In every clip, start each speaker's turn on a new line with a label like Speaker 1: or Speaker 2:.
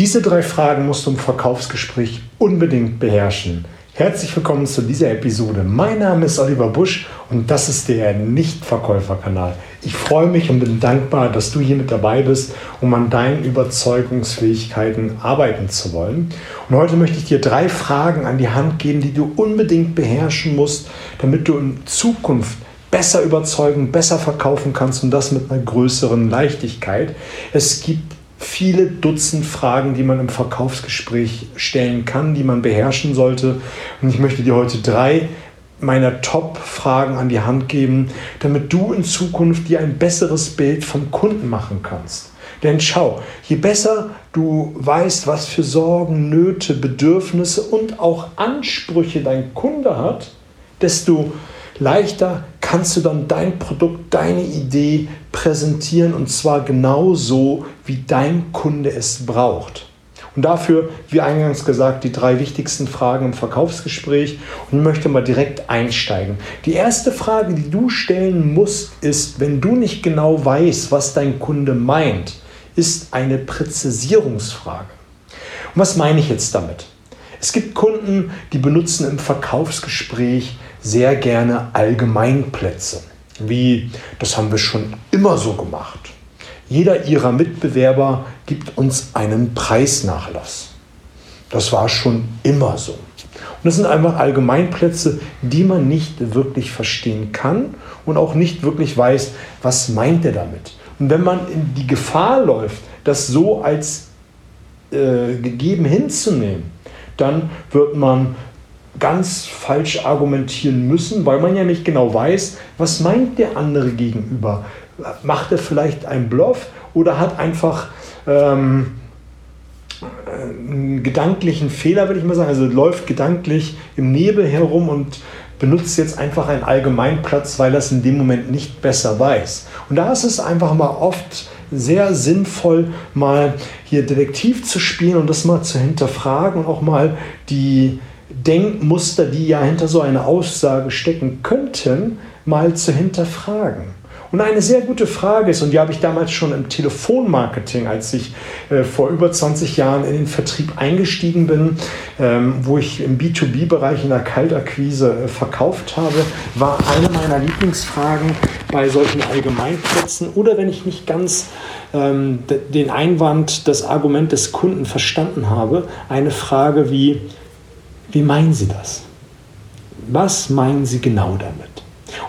Speaker 1: Diese drei Fragen musst du im Verkaufsgespräch unbedingt beherrschen. Herzlich willkommen zu dieser Episode. Mein Name ist Oliver Busch und das ist der Nichtverkäuferkanal. Ich freue mich und bin dankbar, dass du hier mit dabei bist, um an deinen Überzeugungsfähigkeiten arbeiten zu wollen. Und heute möchte ich dir drei Fragen an die Hand geben, die du unbedingt beherrschen musst, damit du in Zukunft besser überzeugen, besser verkaufen kannst und das mit einer größeren Leichtigkeit. Es gibt viele Dutzend Fragen, die man im Verkaufsgespräch stellen kann, die man beherrschen sollte. Und ich möchte dir heute drei meiner Top-Fragen an die Hand geben, damit du in Zukunft dir ein besseres Bild vom Kunden machen kannst. Denn schau, je besser du weißt, was für Sorgen, Nöte, Bedürfnisse und auch Ansprüche dein Kunde hat, desto leichter kannst du dann dein Produkt, deine Idee präsentieren und zwar genau so, wie dein Kunde es braucht. Und dafür, wie eingangs gesagt, die drei wichtigsten Fragen im Verkaufsgespräch und möchte mal direkt einsteigen. Die erste Frage, die du stellen musst, ist, wenn du nicht genau weißt, was dein Kunde meint, ist eine Präzisierungsfrage. Und was meine ich jetzt damit? Es gibt Kunden, die benutzen im Verkaufsgespräch sehr gerne Allgemeinplätze, wie das haben wir schon immer so gemacht. Jeder ihrer Mitbewerber gibt uns einen Preisnachlass. Das war schon immer so. Und das sind einfach Allgemeinplätze, die man nicht wirklich verstehen kann und auch nicht wirklich weiß, was meint er damit. Und wenn man in die Gefahr läuft, das so als äh, gegeben hinzunehmen, dann wird man ganz falsch argumentieren müssen, weil man ja nicht genau weiß, was meint der andere gegenüber. Macht er vielleicht einen Bluff oder hat einfach ähm, einen gedanklichen Fehler, würde ich mal sagen, also läuft gedanklich im Nebel herum und benutzt jetzt einfach einen Allgemeinplatz, weil er es in dem Moment nicht besser weiß. Und da ist es einfach mal oft sehr sinnvoll, mal hier Detektiv zu spielen und das mal zu hinterfragen und auch mal die Denkmuster, die ja hinter so einer Aussage stecken könnten, mal zu hinterfragen. Und eine sehr gute Frage ist, und die habe ich damals schon im Telefonmarketing, als ich äh, vor über 20 Jahren in den Vertrieb eingestiegen bin, ähm, wo ich im B2B-Bereich in der Kaltakquise äh, verkauft habe, war eine meiner Lieblingsfragen bei solchen Allgemeinplätzen oder wenn ich nicht ganz ähm, den Einwand, das Argument des Kunden verstanden habe, eine Frage wie, wie meinen Sie das? Was meinen Sie genau damit?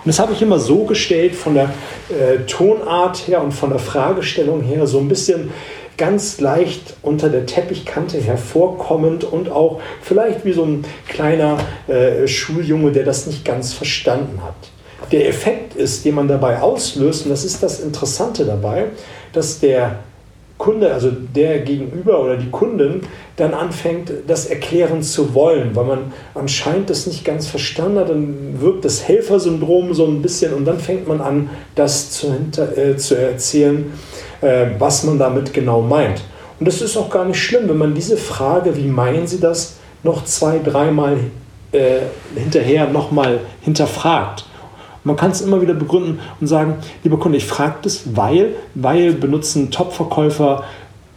Speaker 1: Und das habe ich immer so gestellt von der äh, Tonart her und von der Fragestellung her, so ein bisschen ganz leicht unter der Teppichkante hervorkommend und auch vielleicht wie so ein kleiner äh, Schuljunge, der das nicht ganz verstanden hat. Der Effekt ist, den man dabei auslöst, und das ist das Interessante dabei, dass der Kunde, also der Gegenüber oder die Kundin, dann anfängt, das erklären zu wollen, weil man anscheinend das nicht ganz verstanden hat, dann wirkt das Helfersyndrom so ein bisschen und dann fängt man an, das zu, hinter, äh, zu erzählen, äh, was man damit genau meint. Und das ist auch gar nicht schlimm, wenn man diese Frage, wie meinen Sie das, noch zwei, dreimal äh, hinterher nochmal hinterfragt man kann es immer wieder begründen und sagen, lieber Kunde, ich frage das, weil, weil benutzen Top-Verkäufer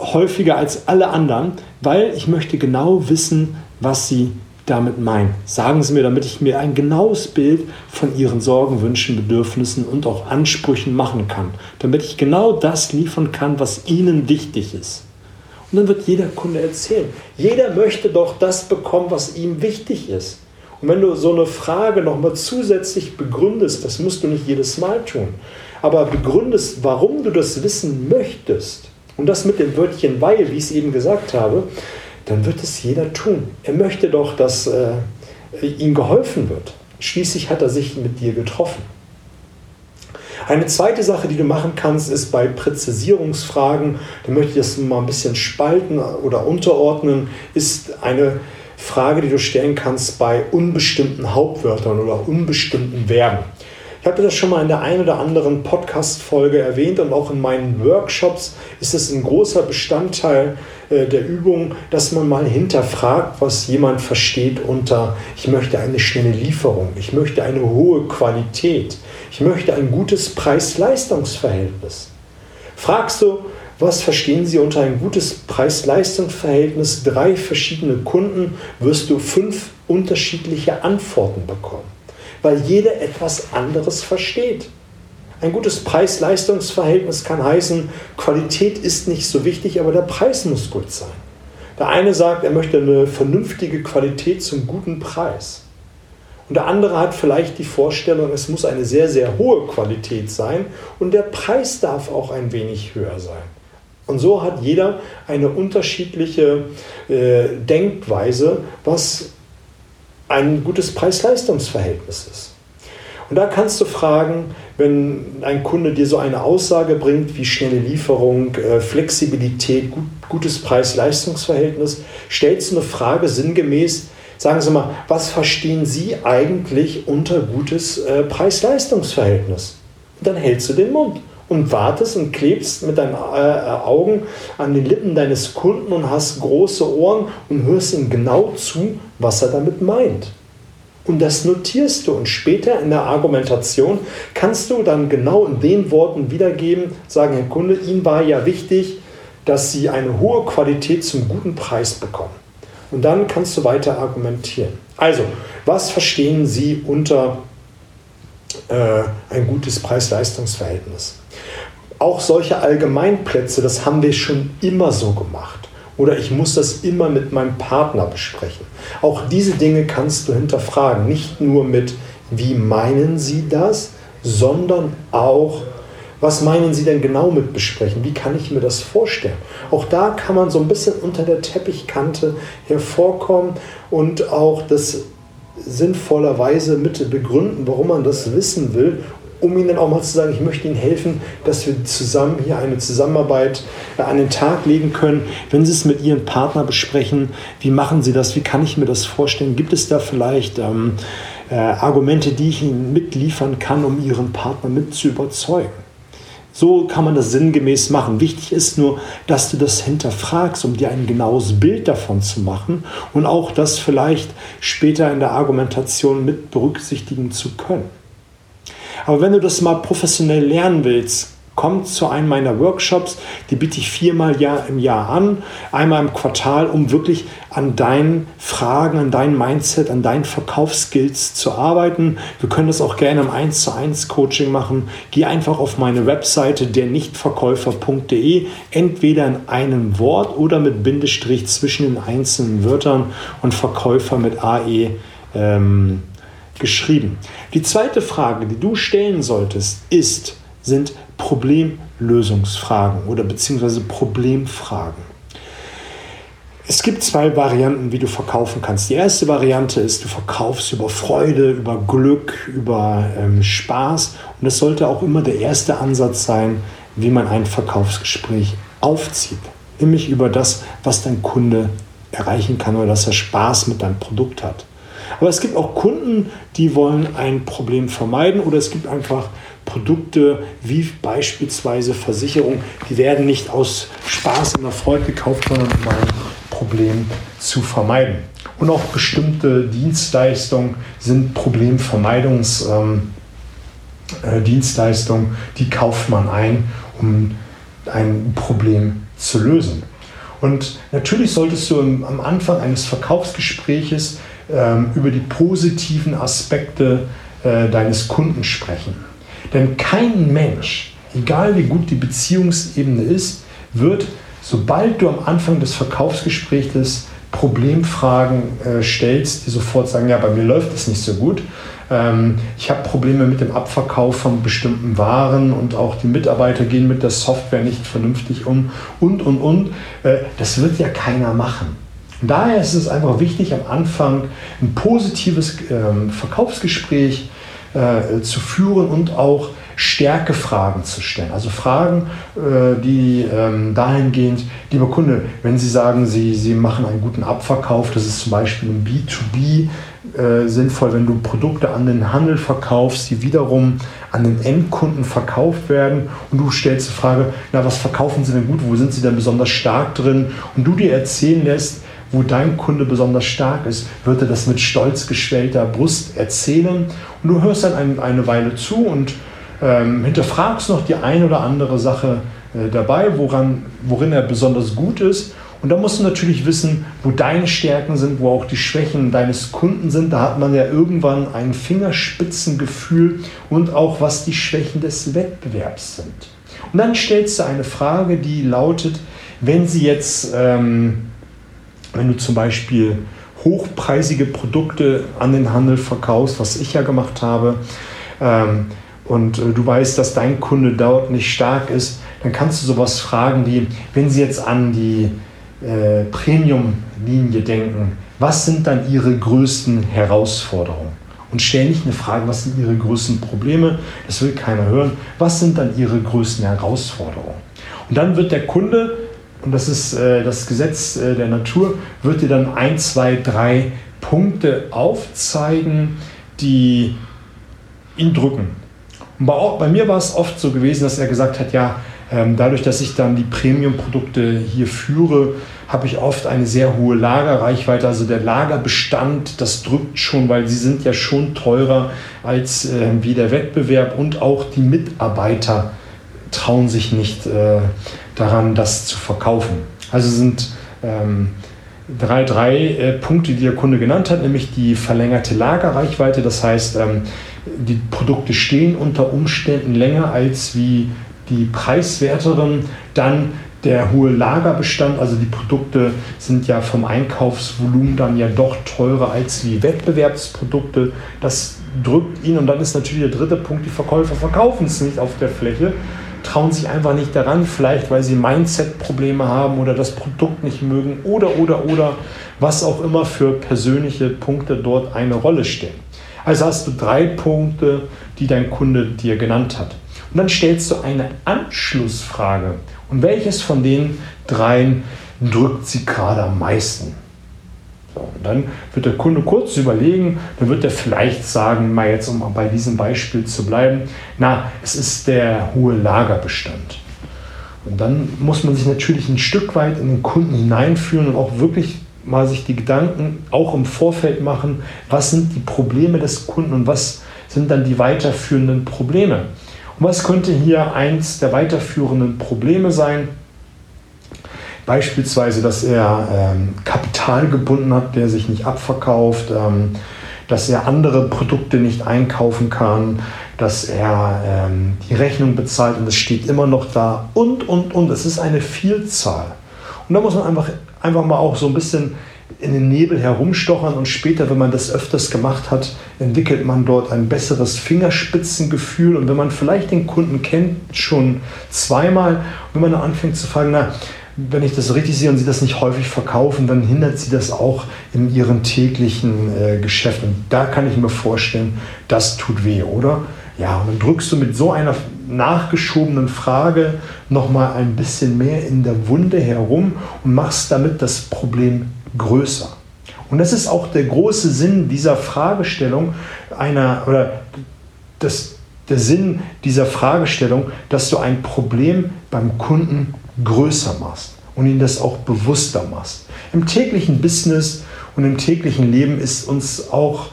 Speaker 1: häufiger als alle anderen, weil ich möchte genau wissen, was sie damit meinen. Sagen Sie mir, damit ich mir ein genaues Bild von Ihren Sorgen, Wünschen, Bedürfnissen und auch Ansprüchen machen kann, damit ich genau das liefern kann, was Ihnen wichtig ist. Und dann wird jeder Kunde erzählen. Jeder möchte doch das bekommen, was ihm wichtig ist. Und wenn du so eine Frage nochmal zusätzlich begründest, das musst du nicht jedes Mal tun, aber begründest, warum du das wissen möchtest, und das mit dem Wörtchen weil, wie ich es eben gesagt habe, dann wird es jeder tun. Er möchte doch, dass äh, ihm geholfen wird. Schließlich hat er sich mit dir getroffen. Eine zweite Sache, die du machen kannst, ist bei Präzisierungsfragen, da möchte ich das mal ein bisschen spalten oder unterordnen, ist eine Frage, die du stellen kannst bei unbestimmten Hauptwörtern oder unbestimmten Verben. Ich hatte das schon mal in der einen oder anderen Podcast-Folge erwähnt und auch in meinen Workshops ist es ein großer Bestandteil äh, der Übung, dass man mal hinterfragt, was jemand versteht unter ich möchte eine schnelle Lieferung, ich möchte eine hohe Qualität, ich möchte ein gutes Preis-Leistungs-Verhältnis. Fragst du, was verstehen Sie unter ein gutes Preis-Leistungs-Verhältnis? Drei verschiedene Kunden wirst du fünf unterschiedliche Antworten bekommen, weil jeder etwas anderes versteht. Ein gutes Preis-Leistungs-Verhältnis kann heißen, Qualität ist nicht so wichtig, aber der Preis muss gut sein. Der eine sagt, er möchte eine vernünftige Qualität zum guten Preis. Und der andere hat vielleicht die Vorstellung, es muss eine sehr, sehr hohe Qualität sein und der Preis darf auch ein wenig höher sein. Und so hat jeder eine unterschiedliche äh, Denkweise, was ein gutes Preis-Leistungs-Verhältnis ist. Und da kannst du fragen, wenn ein Kunde dir so eine Aussage bringt wie schnelle Lieferung, äh, Flexibilität, gut, gutes Preis-Leistungs-Verhältnis, stellst du eine Frage sinngemäß, sagen Sie mal, was verstehen Sie eigentlich unter gutes äh, Preis-Leistungs-Verhältnis? Dann hältst du den Mund und wartest und klebst mit deinen äh, Augen an den Lippen deines Kunden und hast große Ohren und hörst ihm genau zu, was er damit meint. Und das notierst du und später in der Argumentation kannst du dann genau in den Worten wiedergeben, sagen, Herr Kunde, Ihnen war ja wichtig, dass Sie eine hohe Qualität zum guten Preis bekommen. Und dann kannst du weiter argumentieren. Also, was verstehen Sie unter äh, ein gutes Preis-Leistungs-Verhältnis? Auch solche Allgemeinplätze, das haben wir schon immer so gemacht. Oder ich muss das immer mit meinem Partner besprechen. Auch diese Dinge kannst du hinterfragen. Nicht nur mit, wie meinen Sie das, sondern auch, was meinen Sie denn genau mit besprechen? Wie kann ich mir das vorstellen? Auch da kann man so ein bisschen unter der Teppichkante hervorkommen und auch das sinnvollerweise mit begründen, warum man das wissen will um ihnen auch mal zu sagen, ich möchte ihnen helfen, dass wir zusammen hier eine Zusammenarbeit äh, an den Tag legen können. Wenn Sie es mit Ihrem Partner besprechen, wie machen Sie das? Wie kann ich mir das vorstellen? Gibt es da vielleicht ähm, äh, Argumente, die ich Ihnen mitliefern kann, um Ihren Partner mit zu überzeugen? So kann man das sinngemäß machen. Wichtig ist nur, dass du das hinterfragst, um dir ein genaues Bild davon zu machen und auch das vielleicht später in der Argumentation mit berücksichtigen zu können. Aber wenn du das mal professionell lernen willst, komm zu einem meiner Workshops, die biete ich viermal im Jahr an, einmal im Quartal, um wirklich an deinen Fragen, an dein Mindset, an deinen Verkaufsskills zu arbeiten. Wir können das auch gerne im 1 zu 1 Coaching machen. Geh einfach auf meine Webseite dernichtverkäufer.de, entweder in einem Wort oder mit Bindestrich zwischen den einzelnen Wörtern und Verkäufer mit AE. Ähm, geschrieben. Die zweite Frage, die du stellen solltest, ist, sind Problemlösungsfragen oder beziehungsweise Problemfragen. Es gibt zwei Varianten, wie du verkaufen kannst. Die erste Variante ist, du verkaufst über Freude, über Glück, über ähm, Spaß. Und das sollte auch immer der erste Ansatz sein, wie man ein Verkaufsgespräch aufzieht. Nämlich über das, was dein Kunde erreichen kann oder dass er Spaß mit deinem Produkt hat. Aber es gibt auch Kunden, die wollen ein Problem vermeiden oder es gibt einfach Produkte wie beispielsweise Versicherung, die werden nicht aus Spaß und Erfolg gekauft, sondern um ein Problem zu vermeiden. Und auch bestimmte Dienstleistungen sind Problemvermeidungsdienstleistungen, ähm, äh, die kauft man ein, um ein Problem zu lösen. Und natürlich solltest du am Anfang eines Verkaufsgespräches ähm, über die positiven Aspekte äh, deines Kunden sprechen. Denn kein Mensch, egal wie gut die Beziehungsebene ist, wird, sobald du am Anfang des Verkaufsgesprächs Problemfragen äh, stellst, die sofort sagen, ja, bei mir läuft es nicht so gut. Ähm, ich habe Probleme mit dem Abverkauf von bestimmten Waren und auch die Mitarbeiter gehen mit der Software nicht vernünftig um und, und, und. Äh, das wird ja keiner machen. Daher ist es einfach wichtig, am Anfang ein positives ähm, Verkaufsgespräch äh, zu führen und auch Stärkefragen zu stellen. Also Fragen, äh, die ähm, dahingehend, lieber Kunde, wenn Sie sagen, Sie, Sie machen einen guten Abverkauf, das ist zum Beispiel im B2B äh, sinnvoll, wenn du Produkte an den Handel verkaufst, die wiederum an den Endkunden verkauft werden und du stellst die Frage, na, was verkaufen Sie denn gut, wo sind Sie denn besonders stark drin und du dir erzählen lässt, wo dein Kunde besonders stark ist, wird er das mit stolz geschwellter Brust erzählen. Und du hörst dann ein, eine Weile zu und ähm, hinterfragst noch die ein oder andere Sache äh, dabei, woran, worin er besonders gut ist. Und da musst du natürlich wissen, wo deine Stärken sind, wo auch die Schwächen deines Kunden sind. Da hat man ja irgendwann ein Fingerspitzengefühl und auch was die Schwächen des Wettbewerbs sind. Und dann stellst du eine Frage, die lautet, wenn sie jetzt, ähm, wenn du zum Beispiel hochpreisige Produkte an den Handel verkaufst, was ich ja gemacht habe, ähm, und äh, du weißt, dass dein Kunde dort nicht stark ist, dann kannst du sowas fragen wie, wenn sie jetzt an die äh, Premium-Linie denken, was sind dann ihre größten Herausforderungen? Und stell nicht eine Frage, was sind ihre größten Probleme, das will keiner hören, was sind dann ihre größten Herausforderungen? Und dann wird der Kunde und das ist äh, das Gesetz äh, der Natur, wird dir dann ein, zwei, drei Punkte aufzeigen, die ihn drücken. Und bei, bei mir war es oft so gewesen, dass er gesagt hat, ja, ähm, dadurch, dass ich dann die Premium-Produkte hier führe, habe ich oft eine sehr hohe Lagerreichweite. Also der Lagerbestand, das drückt schon, weil sie sind ja schon teurer als äh, wie der Wettbewerb und auch die Mitarbeiter trauen sich nicht äh, daran, das zu verkaufen. Also sind ähm, drei, drei äh, Punkte, die der Kunde genannt hat, nämlich die verlängerte Lagerreichweite. Das heißt, ähm, die Produkte stehen unter Umständen länger als wie die preiswerteren. Dann der hohe Lagerbestand, also die Produkte sind ja vom Einkaufsvolumen dann ja doch teurer als wie Wettbewerbsprodukte. Das drückt ihn und dann ist natürlich der dritte Punkt, die Verkäufer verkaufen es nicht auf der Fläche trauen sich einfach nicht daran, vielleicht weil sie Mindset-Probleme haben oder das Produkt nicht mögen oder, oder, oder, was auch immer für persönliche Punkte dort eine Rolle stellen. Also hast du drei Punkte, die dein Kunde dir genannt hat. Und dann stellst du eine Anschlussfrage. Und welches von den dreien drückt sie gerade am meisten? Und dann wird der Kunde kurz überlegen, dann wird er vielleicht sagen, mal jetzt um bei diesem Beispiel zu bleiben, na, es ist der hohe Lagerbestand. Und dann muss man sich natürlich ein Stück weit in den Kunden hineinführen und auch wirklich mal sich die Gedanken auch im Vorfeld machen, was sind die Probleme des Kunden und was sind dann die weiterführenden Probleme. Und was könnte hier eins der weiterführenden Probleme sein? Beispielsweise, dass er ähm, Kapital gebunden hat, der sich nicht abverkauft, ähm, dass er andere Produkte nicht einkaufen kann, dass er ähm, die Rechnung bezahlt und es steht immer noch da und, und, und. Es ist eine Vielzahl. Und da muss man einfach, einfach mal auch so ein bisschen in den Nebel herumstochern und später, wenn man das öfters gemacht hat, entwickelt man dort ein besseres Fingerspitzengefühl und wenn man vielleicht den Kunden kennt, schon zweimal, wenn man dann anfängt zu fragen, na, wenn ich das richtig sehe und Sie das nicht häufig verkaufen, dann hindert Sie das auch in Ihrem täglichen äh, Geschäft. Da kann ich mir vorstellen, das tut weh, oder? Ja, und dann drückst du mit so einer nachgeschobenen Frage nochmal ein bisschen mehr in der Wunde herum und machst damit das Problem größer. Und das ist auch der große Sinn dieser Fragestellung, einer, oder das, der Sinn dieser Fragestellung, dass du ein Problem beim Kunden größer machst und ihn das auch bewusster machst. Im täglichen Business und im täglichen Leben ist uns auch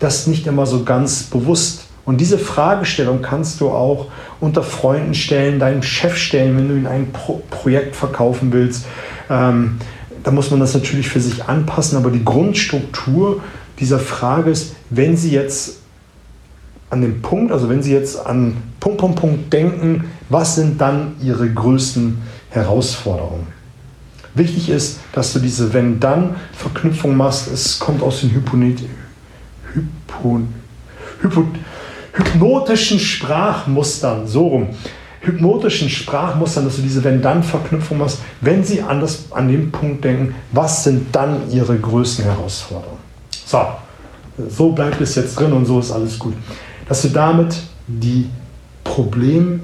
Speaker 1: das nicht immer so ganz bewusst. Und diese Fragestellung kannst du auch unter Freunden stellen, deinem Chef stellen, wenn du ihn ein Pro Projekt verkaufen willst. Ähm, da muss man das natürlich für sich anpassen, aber die Grundstruktur dieser Frage ist, wenn Sie jetzt an dem Punkt, also wenn Sie jetzt an Punkt, Punkt, Punkt denken, was sind dann Ihre größten Herausforderungen? Wichtig ist, dass du diese Wenn-Dann-Verknüpfung machst. Es kommt aus den Hyponet Hypo Hypo hypnotischen Sprachmustern, so rum. Hypnotischen Sprachmustern, dass du diese Wenn-Dann-Verknüpfung machst, wenn sie an, das, an den Punkt denken, was sind dann ihre größten Herausforderungen? So, so bleibt es jetzt drin und so ist alles gut. Dass du damit die Problem,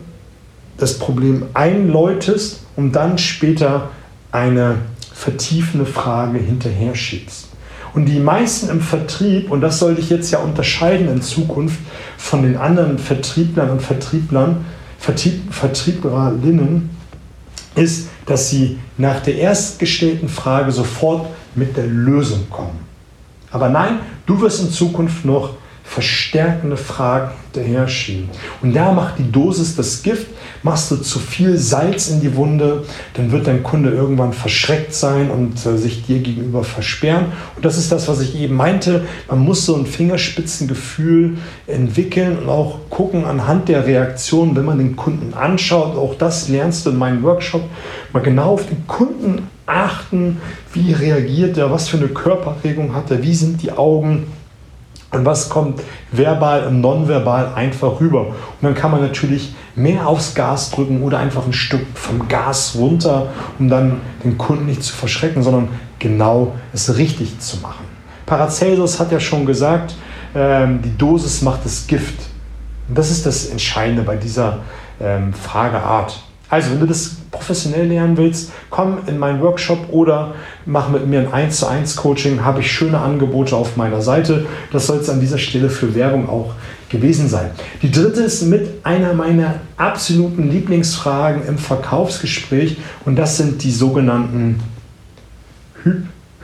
Speaker 1: das Problem einläutest und dann später eine vertiefende Frage hinterher schiebst. Und die meisten im Vertrieb, und das soll dich jetzt ja unterscheiden in Zukunft von den anderen Vertrieblern und Vertrieblern, Vertrieb, Vertrieblerinnen, ist, dass sie nach der erstgestellten Frage sofort mit der Lösung kommen. Aber nein, du wirst in Zukunft noch verstärkende Fragen daher schieben. Und da macht die Dosis das Gift. Machst du zu viel Salz in die Wunde, dann wird dein Kunde irgendwann verschreckt sein und äh, sich dir gegenüber versperren. Und das ist das, was ich eben meinte. Man muss so ein Fingerspitzengefühl entwickeln und auch gucken anhand der Reaktion, wenn man den Kunden anschaut. Auch das lernst du in meinem Workshop. Mal genau auf den Kunden achten, wie reagiert er, was für eine Körperregung hat er, wie sind die Augen und was kommt verbal und nonverbal einfach rüber. Und dann kann man natürlich mehr aufs Gas drücken oder einfach ein Stück vom Gas runter, um dann den Kunden nicht zu verschrecken, sondern genau es richtig zu machen. Paracelsus hat ja schon gesagt, ähm, die Dosis macht das Gift. Und das ist das Entscheidende bei dieser ähm, Frageart. Also, wenn du das professionell lernen willst, komm in meinen Workshop oder mach mit mir ein 1 zu 1 Coaching, habe ich schöne Angebote auf meiner Seite. Das soll es an dieser Stelle für Werbung auch gewesen sein. Die dritte ist mit einer meiner absoluten Lieblingsfragen im Verkaufsgespräch und das sind die sogenannten hy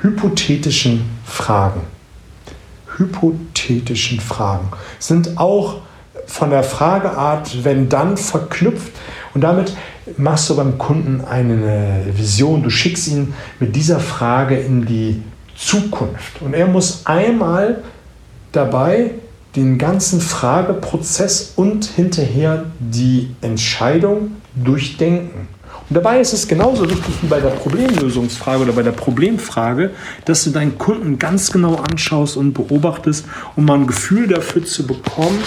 Speaker 1: hypothetischen Fragen. Hypothetischen Fragen sind auch von der Frageart, wenn dann verknüpft und damit machst du beim Kunden eine Vision, du schickst ihn mit dieser Frage in die Zukunft. Und er muss einmal dabei den ganzen Frageprozess und hinterher die Entscheidung durchdenken. Und dabei ist es genauso wichtig wie bei der Problemlösungsfrage oder bei der Problemfrage, dass du deinen Kunden ganz genau anschaust und beobachtest, um mal ein Gefühl dafür zu bekommen,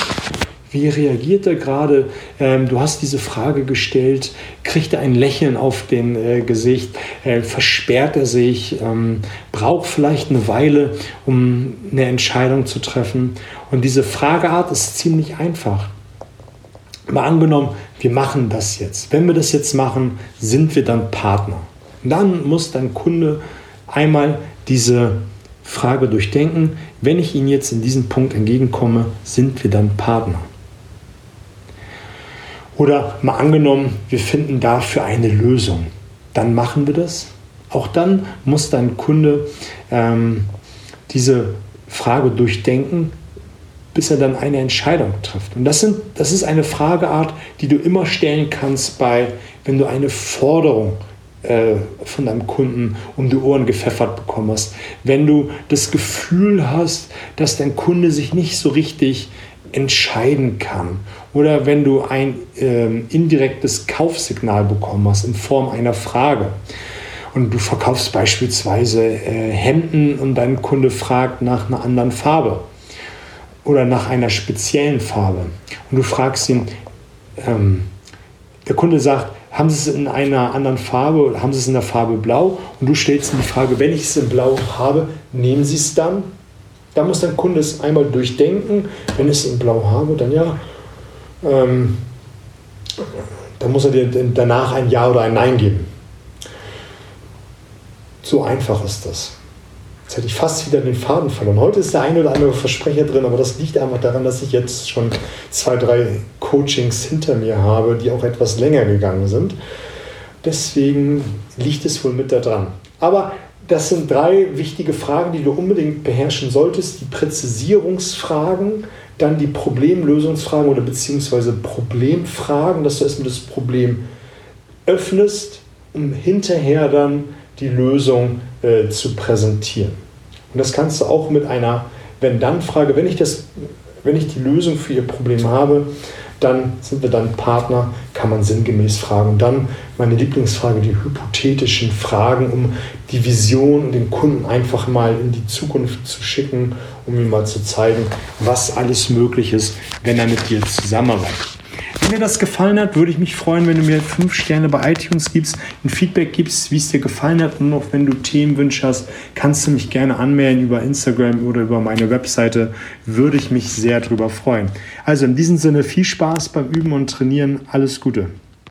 Speaker 1: wie reagiert er gerade? Ähm, du hast diese Frage gestellt, kriegt er ein Lächeln auf dem äh, Gesicht? Äh, versperrt er sich? Ähm, braucht vielleicht eine Weile, um eine Entscheidung zu treffen? Und diese Frageart ist ziemlich einfach. Mal angenommen, wir machen das jetzt. Wenn wir das jetzt machen, sind wir dann Partner. Dann muss dein Kunde einmal diese Frage durchdenken. Wenn ich Ihnen jetzt in diesem Punkt entgegenkomme, sind wir dann Partner. Oder mal angenommen, wir finden dafür eine Lösung. Dann machen wir das. Auch dann muss dein Kunde ähm, diese Frage durchdenken, bis er dann eine Entscheidung trifft. Und das, sind, das ist eine Frageart, die du immer stellen kannst, bei, wenn du eine Forderung äh, von deinem Kunden um die Ohren gepfeffert bekommen hast. Wenn du das Gefühl hast, dass dein Kunde sich nicht so richtig entscheiden kann. Oder wenn du ein äh, indirektes Kaufsignal bekommen hast in Form einer Frage. Und du verkaufst beispielsweise äh, Hemden und dein Kunde fragt nach einer anderen Farbe oder nach einer speziellen Farbe. Und du fragst ihn, ähm, der Kunde sagt, haben Sie es in einer anderen Farbe oder haben Sie es in der Farbe blau? Und du stellst ihm die Frage, wenn ich es in blau habe, nehmen Sie es dann? Da muss dein Kunde es einmal durchdenken. Wenn ich es in Blau habe, dann ja. Ähm, dann muss er dir danach ein Ja oder ein Nein geben. So einfach ist das. Jetzt hätte ich fast wieder den Faden verloren. Heute ist der eine oder andere Versprecher drin, aber das liegt einfach daran, dass ich jetzt schon zwei, drei Coachings hinter mir habe, die auch etwas länger gegangen sind. Deswegen liegt es wohl mit da dran. Aber das sind drei wichtige Fragen, die du unbedingt beherrschen solltest. Die Präzisierungsfragen, dann die Problemlösungsfragen oder beziehungsweise Problemfragen, dass du erstmal das Problem öffnest, um hinterher dann die Lösung äh, zu präsentieren. Und das kannst du auch mit einer Wenn-Dann-Frage, wenn ich, wenn ich die Lösung für ihr Problem habe, dann sind wir dann Partner, kann man sinngemäß fragen. Und dann meine Lieblingsfrage, die hypothetischen Fragen, um die Vision und den Kunden einfach mal in die Zukunft zu schicken, um ihm mal zu zeigen, was alles möglich ist, wenn er mit dir zusammenarbeitet. Wenn dir das gefallen hat, würde ich mich freuen, wenn du mir fünf Sterne bei iTunes gibst, ein Feedback gibst, wie es dir gefallen hat. Und auch wenn du Themenwünsche hast, kannst du mich gerne anmelden über Instagram oder über meine Webseite. Würde ich mich sehr darüber freuen. Also in diesem Sinne viel Spaß beim Üben und Trainieren. Alles Gute.